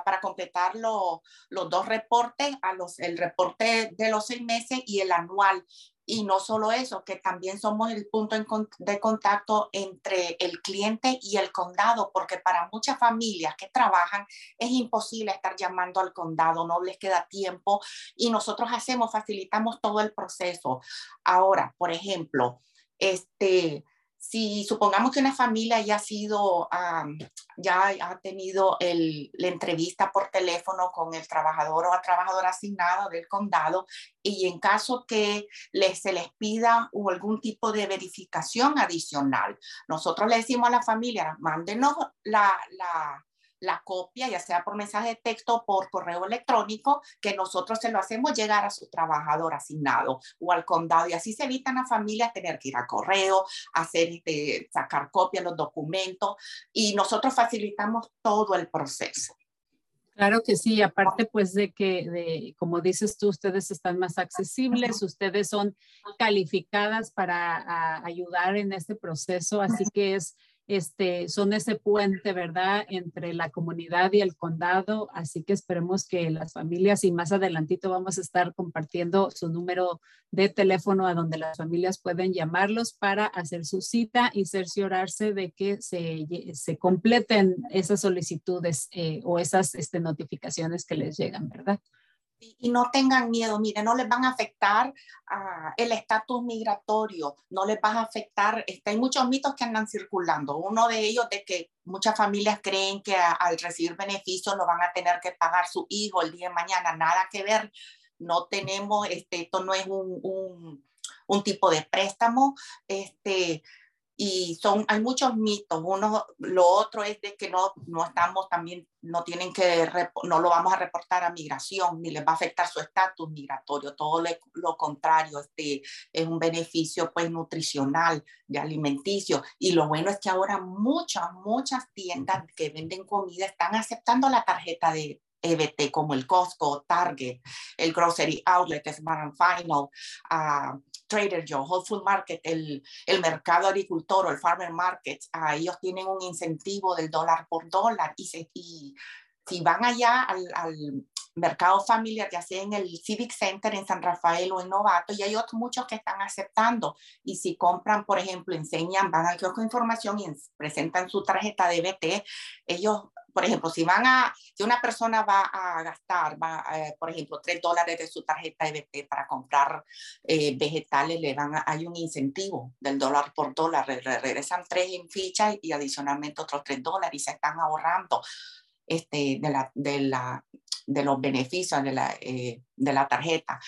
para completar los dos reportes, a los, el reporte de los seis meses y el anual. Y no solo eso, que también somos el punto de contacto entre el cliente y el condado, porque para muchas familias que trabajan es imposible estar llamando al condado, no les queda tiempo y nosotros hacemos, facilitamos todo el proceso. Ahora, por ejemplo, este, si supongamos que una familia ya ha sido, ya ha tenido la entrevista por teléfono con el trabajador o a trabajador asignado del condado y en caso que les, se les pida algún tipo de verificación adicional, nosotros le decimos a la familia, mándenos la, la la copia, ya sea por mensaje de texto o por correo electrónico, que nosotros se lo hacemos llegar a su trabajador asignado o al condado. Y así se evitan a familias tener que ir a correo, hacer, este, sacar copia de los documentos y nosotros facilitamos todo el proceso. Claro que sí, aparte pues de que, de, como dices tú, ustedes están más accesibles, ustedes son calificadas para ayudar en este proceso, así que es este, son ese puente, ¿verdad?, entre la comunidad y el condado. Así que esperemos que las familias y más adelantito vamos a estar compartiendo su número de teléfono a donde las familias pueden llamarlos para hacer su cita y cerciorarse de que se, se completen esas solicitudes eh, o esas este, notificaciones que les llegan, ¿verdad? Y no tengan miedo, mire, no les van a afectar uh, el estatus migratorio, no les va a afectar, este, hay muchos mitos que andan circulando, uno de ellos de que muchas familias creen que al recibir beneficios lo van a tener que pagar su hijo el día de mañana, nada que ver, no tenemos, este, esto no es un, un, un tipo de préstamo, este, y son hay muchos mitos. Uno lo otro es de que no no estamos también no tienen que no lo vamos a reportar a migración ni les va a afectar su estatus migratorio. Todo lo, contrario este es un beneficio pues nutricional de alimenticio. Y lo bueno es que ahora muchas muchas tiendas que venden comida están aceptando la tarjeta de EBT como el Costco, Target, el Grocery Outlet, Smart Final, uh, Trader Joe, Whole Food Market, el, el mercado agricultor o el Farmer Market, uh, ellos tienen un incentivo del dólar por dólar y, se, y si van allá al, al, mercado familiar, ya sea en el Civic Center en San Rafael o en Novato, y hay otros muchos que están aceptando. Y si compran, por ejemplo, enseñan, van al kiosco de información y presentan su tarjeta de BT, ellos por ejemplo, si van a, si una persona va a gastar, eh, por ejemplo, tres dólares de su tarjeta EBT para comprar eh, vegetales, le van hay un incentivo del dólar por dólar, regresan tres en ficha y adicionalmente otros tres dólares y se están ahorrando. este, de, los beneficios de la, eh, tarjeta.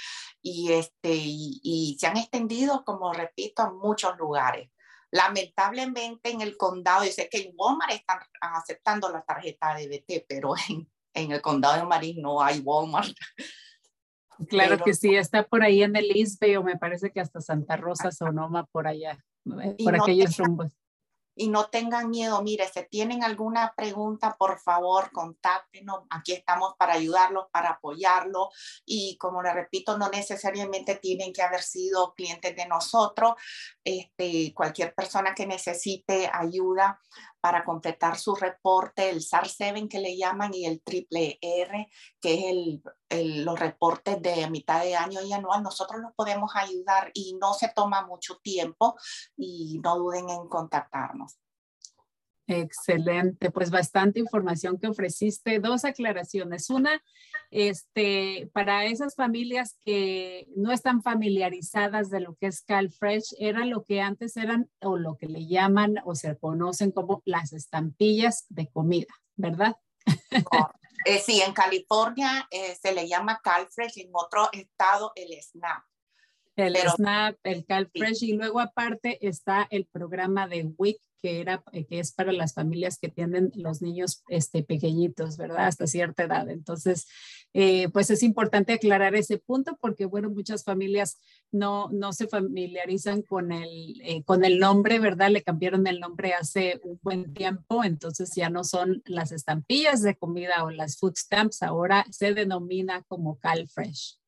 Y, este, y, se han extendido, como repito, a muchos lugares. Lamentablemente en el condado, yo sé que en Walmart están aceptando la tarjeta de BT, pero en, en el condado de Marín no hay Walmart. Claro que sí, está por ahí en el Isbe o me parece que hasta Santa Rosa, Sonoma, por allá, por aquellos rumbos y no tengan miedo. Mire, si tienen alguna pregunta, por favor, contáctenos. Aquí estamos para ayudarlos, para apoyarlos. Y como le repito, no necesariamente tienen que haber sido clientes de nosotros. Este, cualquier persona que necesite ayuda para completar su reporte, el SAR-7 que le llaman y el triple R, que es el, el, los reportes de mitad de año y anual, nosotros los podemos ayudar y no se toma mucho tiempo y no duden en contactarnos. Excelente, pues bastante información que ofreciste. Dos aclaraciones. Una, este, para esas familias que no están familiarizadas de lo que es CalFresh, era lo que antes eran o lo que le llaman o se conocen como las estampillas de comida, ¿verdad? Eh, sí, en California eh, se le llama CalFresh, en otro estado el SNAP. El SNAP, el CalFresh y luego aparte está el programa de WIC que, era, eh, que es para las familias que tienen los niños este, pequeñitos, ¿verdad? Hasta cierta edad. Entonces, eh, pues es importante aclarar ese punto porque, bueno, muchas familias no, no se familiarizan con el, eh, con el nombre, ¿verdad? Le cambiaron el nombre hace un buen tiempo, entonces ya no son las estampillas de comida o las food stamps, ahora se denomina como CalFresh.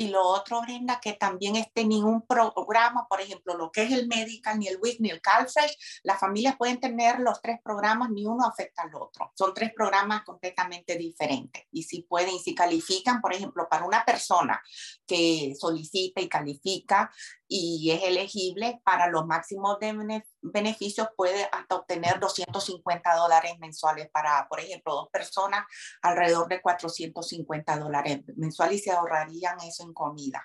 Y lo otro, Brenda, que también esté ningún programa, por ejemplo, lo que es el Medical, ni el WIC, ni el CalFresh, las familias pueden tener los tres programas, ni uno afecta al otro. Son tres programas completamente diferentes. Y si pueden, si califican, por ejemplo, para una persona que solicita y califica y es elegible para los máximos de beneficios, puede hasta obtener 250 dólares mensuales para, por ejemplo, dos personas, alrededor de 450 dólares mensuales y se ahorrarían eso en comida.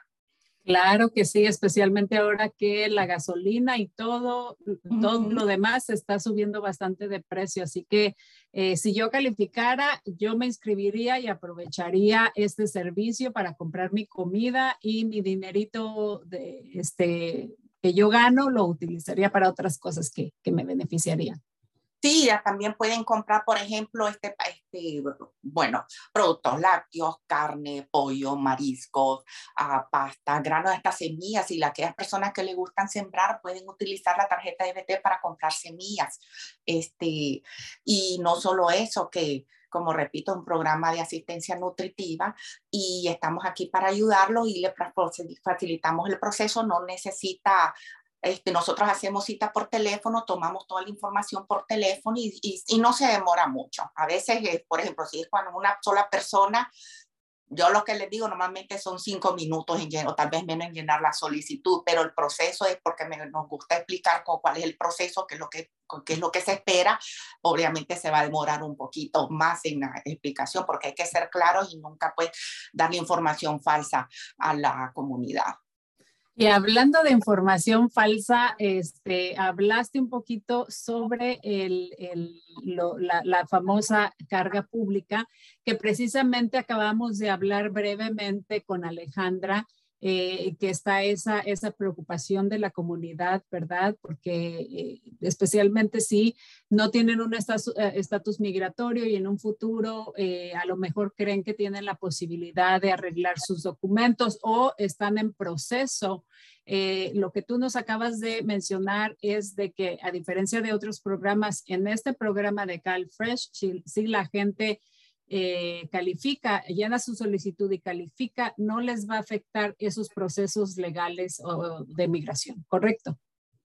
Claro que sí, especialmente ahora que la gasolina y todo, todo lo demás está subiendo bastante de precio. Así que eh, si yo calificara, yo me inscribiría y aprovecharía este servicio para comprar mi comida y mi dinerito de, este, que yo gano lo utilizaría para otras cosas que, que me beneficiarían. Sí, también pueden comprar, por ejemplo, este, este, bueno, productos lácteos, carne, pollo, mariscos, uh, pasta, granos estas semillas y aquellas personas que les gustan sembrar pueden utilizar la tarjeta de BT para comprar semillas. Este, y no solo eso, que como repito, un programa de asistencia nutritiva y estamos aquí para ayudarlos y le facilitamos el proceso. No necesita este, nosotros hacemos cita por teléfono, tomamos toda la información por teléfono y, no se demora mucho. A veces, eh, por ejemplo, si es cuando una sola persona, yo lo que les digo normalmente son cinco minutos en o tal vez menos en llenar la solicitud, pero el proceso es porque nos gusta explicar cuál es el proceso, qué es, lo que, qué es lo que se espera. Obviamente se va a demorar un poquito más en la explicación porque hay que ser claros y nunca pues darle información falsa a la comunidad. Y hablando de información falsa, este, hablaste un poquito sobre el, el, la, la, famosa carga pública, que precisamente acabamos de hablar brevemente con Alejandra eh, que está esa, esa preocupación de la comunidad, ¿verdad? Porque eh, especialmente si no tienen un eh, estatus migratorio y en un futuro a lo mejor creen que tienen la posibilidad de arreglar sus documentos o están en proceso. lo que tú nos acabas de mencionar es de que a diferencia de otros programas, en este programa de CalFresh, si, si la gente eh, califica, llena su solicitud y califica, no les va a afectar esos procesos legales o de migración, ¿correcto?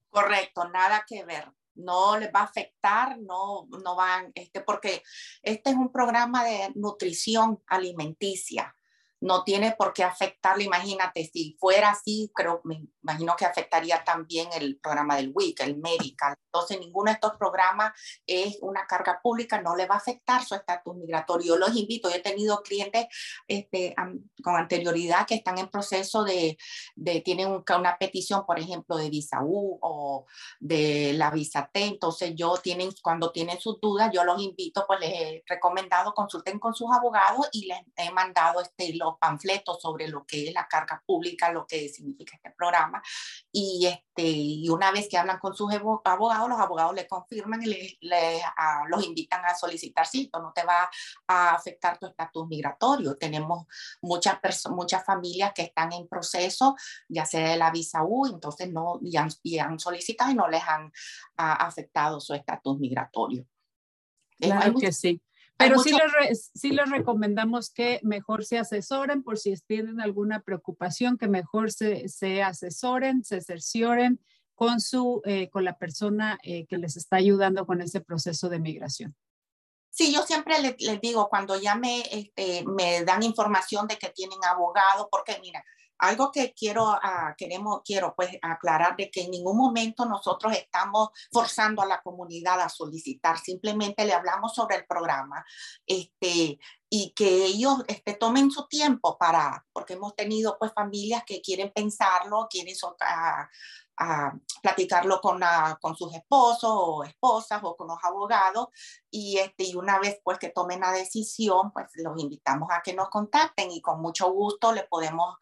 Correcto, nada que ver. No les va a afectar, no, no van, este, porque este es un programa de nutrición alimenticia. No tiene por qué afectarle. Imagínate, si fuera así, creo, me imagino que afectaría también el programa del WIC, el Medical. Entonces, ninguno de estos programas es una carga pública, no le va a afectar su estatus migratorio. Yo los invito, yo he tenido clientes este, con anterioridad que están en proceso de, de tienen una petición, por ejemplo, de visa U o de la visa T. Entonces, yo tienen, cuando tienen sus dudas, yo los invito, pues les he recomendado consulten con sus abogados y les he mandado este, los panfletos sobre lo que es la carga pública, lo que significa este programa. Y, este, y una vez que hablan con sus abogados, los abogados le confirman y les, los invitan a solicitar cito. No te va a afectar tu estatus migratorio. Tenemos muchas, muchas familias que están en proceso, ya sea de la visa U, entonces no, y han, han solicitado y no les han afectado su estatus migratorio. Claro que sí. Pero sí, les sí les recomendamos que mejor se asesoren por si tienen alguna preocupación, que mejor se, se asesoren, se cercioren con, su, eh, con la persona eh, que les está ayudando con ese proceso de migración. Sí, yo siempre les, les digo, cuando ya me, este, me dan información de que tienen abogado, porque mira, algo que quiero, uh, queremos, quiero pues aclarar de que en ningún momento nosotros estamos forzando a la comunidad a solicitar, simplemente le hablamos sobre el programa este, y que ellos este, tomen su tiempo para, porque hemos tenido pues familias que quieren pensarlo, quieren uh, a platicarlo con, con sus esposos o esposas o con los abogados y, este, y una vez pues que tomen la decisión, pues los invitamos a que nos contacten y con mucho gusto le podemos,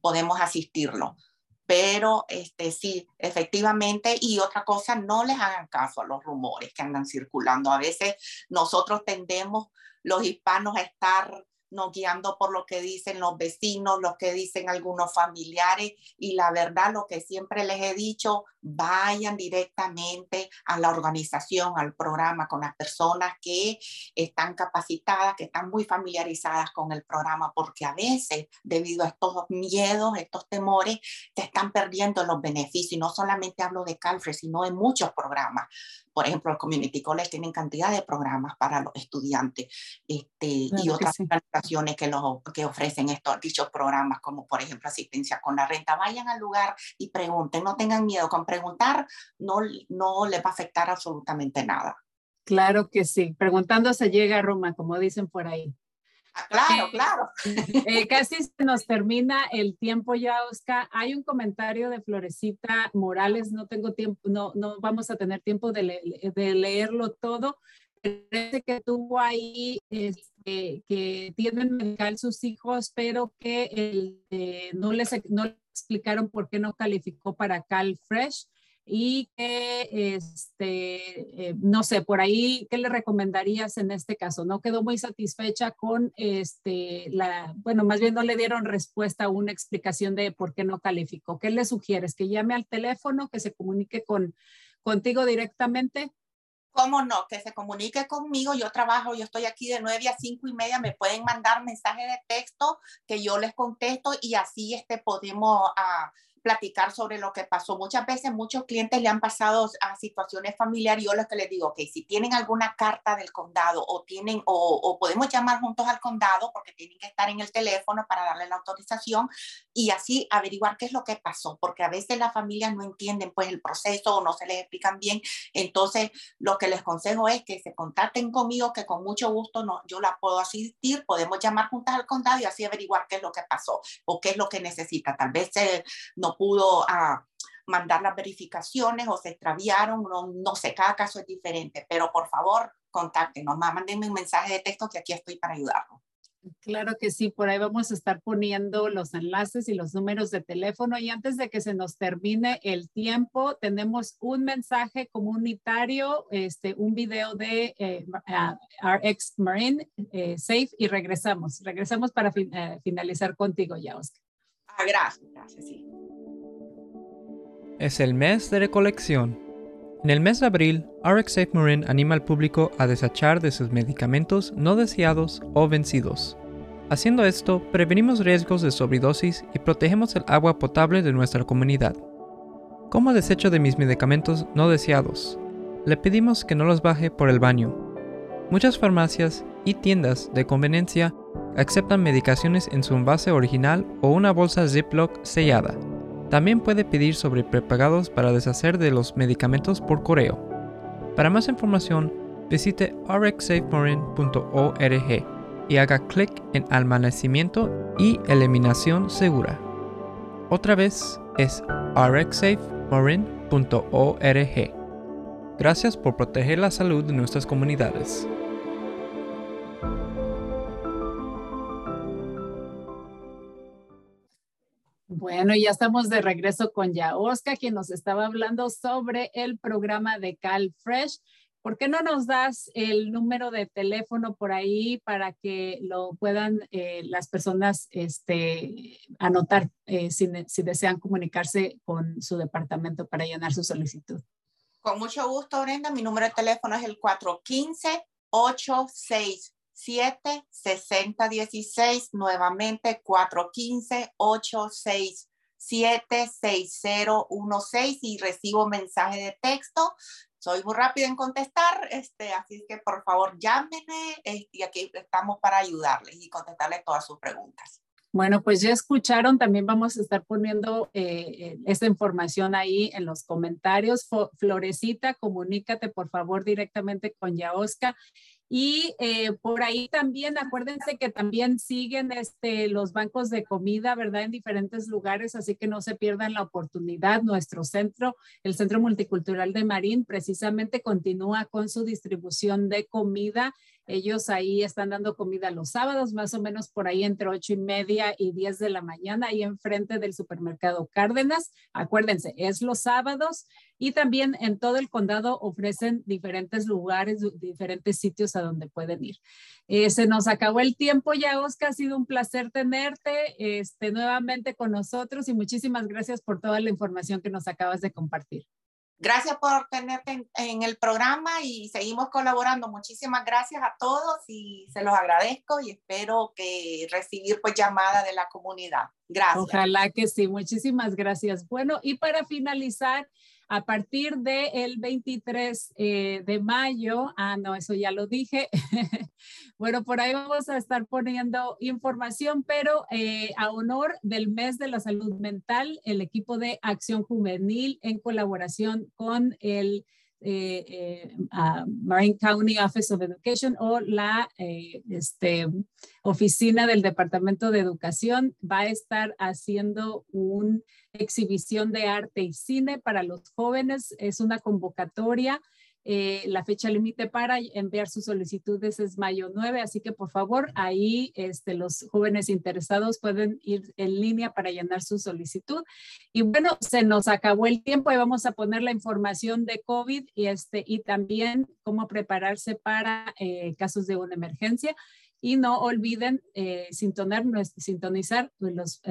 podemos asistirlo. Pero este, sí, efectivamente, y otra cosa, no les hagan caso a los rumores que andan circulando. A veces nosotros tendemos, los hispanos, a estar no guiando por lo que dicen los vecinos, lo que dicen algunos familiares y la verdad lo que siempre les he dicho, vayan directamente a la organización, al programa con las personas que están capacitadas, que están muy familiarizadas con el programa, porque a veces debido a estos miedos, estos temores, se están perdiendo los beneficios. Y no solamente hablo de Calfre, sino de muchos programas. Por ejemplo, los community colleges tienen cantidad de programas para los estudiantes este, y otras organizaciones que, los, que ofrecen estos dichos programas, como por ejemplo asistencia con la renta. Vayan al lugar y pregunten, no tengan miedo con preguntar, no, no les va a afectar absolutamente nada. Claro que sí, preguntando se llega a Roma, como dicen por ahí. Claro, claro. Eh, casi se nos termina el tiempo ya, Oscar. Hay un comentario de Florecita Morales, no tengo tiempo, no, no vamos a tener tiempo de, de leerlo todo. Parece que tuvo ahí este, que tienen medical sus hijos, pero que el, eh, no, les, no les explicaron por qué no calificó para Cal Fresh y que, este, eh, no sé, por ahí, ¿qué le recomendarías en este caso? No quedó muy satisfecha con, este, la, bueno, más bien no le dieron respuesta a una explicación de por qué no calificó. ¿Qué le sugieres? ¿Que llame al teléfono, que se comunique con, contigo directamente? ¿Cómo no? Que se comunique conmigo. Yo trabajo, yo estoy aquí de 9 a 5 y media. Me pueden mandar mensaje de texto que yo les contesto y así este, podemos... Uh, platicar sobre lo que pasó. Muchas veces muchos clientes le han pasado a situaciones familiares yo les que les digo, que si tienen alguna carta del condado o tienen o, podemos llamar juntos al condado porque tienen que estar en el teléfono para darle la autorización y así averiguar qué es lo que pasó, porque a veces las familias no entienden pues el proceso o no se les explican bien. Entonces, lo que les consejo es que se contacten conmigo, que con mucho gusto no, yo la puedo asistir, podemos llamar juntas al condado y así averiguar qué es lo que pasó o qué es lo que necesita. Tal vez no pudo ah, mandar las verificaciones o se extraviaron, no, no, sé, cada caso es diferente, pero por favor, contáctenos, mándenme un mensaje de texto que aquí estoy para ayudarlos. Claro que sí, por ahí vamos a estar poniendo los enlaces y los números de teléfono. Y antes de que se nos termine el tiempo, tenemos un mensaje comunitario, este, un video de eh, RX Marine eh, Safe y regresamos. Regresamos para eh, finalizar contigo ya, Oscar. Ah, gracias, gracias, sí. Es el mes de recolección. En el mes de abril, RX Safe Marine anima al público a desechar de sus medicamentos no deseados o vencidos. Haciendo esto, prevenimos riesgos de sobredosis y protegemos el agua potable de nuestra comunidad. ¿Cómo desecho de mis medicamentos no deseados? Le pedimos que no los baje por el baño. Muchas farmacias y tiendas de conveniencia aceptan medicaciones en su envase original o una bolsa Ziploc sellada. También puede pedir sobre prepagados para deshacer de los medicamentos por correo. Para más información, visite rxsafemarin.org y haga clic en almacenamiento y eliminación segura. Otra vez es rxsafemarin.org. Gracias por proteger la salud de nuestras comunidades. Bueno, ya estamos de regreso con Yaoska, quien nos estaba hablando sobre el programa de CalFresh. ¿Por qué no nos das el número de teléfono por ahí para que lo puedan eh, las personas este, anotar eh, si, si, desean comunicarse con su departamento para llenar su solicitud? Con mucho gusto, Brenda. Mi número de teléfono es el 415 867 6016 Nuevamente, 415 867 6016 y recibo mensaje de texto soy muy rápido en contestar, este, así que por favor llámenme este, y aquí estamos para ayudarles y contestarles todas sus preguntas. Bueno, pues ya escucharon, también vamos a estar poniendo eh, eh esta información ahí en los comentarios. Florecita, comunícate por favor directamente con Yaosca y eh, por ahí también, acuérdense que también siguen este, los bancos de comida, ¿verdad? En diferentes lugares, así que no se pierdan la oportunidad. Nuestro centro, el Centro Multicultural de Marín, precisamente continúa con su distribución de comida ellos ahí están dando comida los sábados, más o menos por ahí entre ocho y media y diez de la mañana, ahí enfrente del supermercado Cárdenas. Acuérdense, es los sábados y también en todo el condado ofrecen diferentes lugares, diferentes sitios a donde pueden ir. Eh, se nos acabó el tiempo ya, Oscar. Ha sido un placer tenerte este, nuevamente con nosotros y muchísimas gracias por toda la información que nos acabas de compartir. Gracias por tenerte en, el programa y seguimos colaborando. Muchísimas gracias a todos y se los agradezco y espero que recibir pues llamada de la comunidad. Gracias. Ojalá que sí. Muchísimas gracias. Bueno, y para finalizar, a partir del el 23 eh, de mayo, ah, no, eso ya lo dije. bueno, por ahí vamos a estar poniendo información, pero eh, a honor del mes de la salud mental, el equipo de Acción Juvenil en colaboración con el eh, Marine County Office of Education o la este, oficina del Departamento de Educación va a estar haciendo un exhibición de arte y cine para los jóvenes. Es una convocatoria. Eh, la fecha límite para enviar sus solicitudes es mayo 9, así que por favor ahí este, los jóvenes interesados pueden ir en línea para llenar su solicitud. Y bueno, se nos acabó el tiempo y vamos a poner la información de COVID y, este, y también cómo prepararse para eh, casos de una emergencia. Y no olviden eh, sintonizar los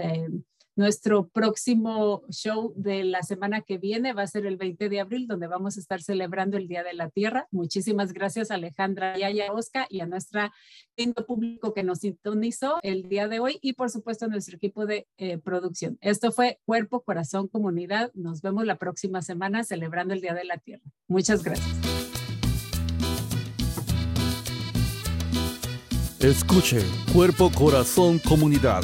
nuestro próximo show de la semana que viene va a ser el 20 de abril, donde vamos a estar celebrando el Día de la Tierra. Muchísimas gracias a Alejandra Yaya Osca y a nuestro lindo público que nos sintonizó el día de hoy y por supuesto a nuestro equipo de eh, producción. Esto fue Cuerpo, Corazón, Comunidad. Nos vemos la próxima semana celebrando el Día de la Tierra. Muchas gracias. Escuche Cuerpo, Corazón, Comunidad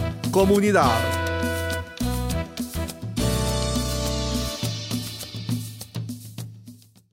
comunidad.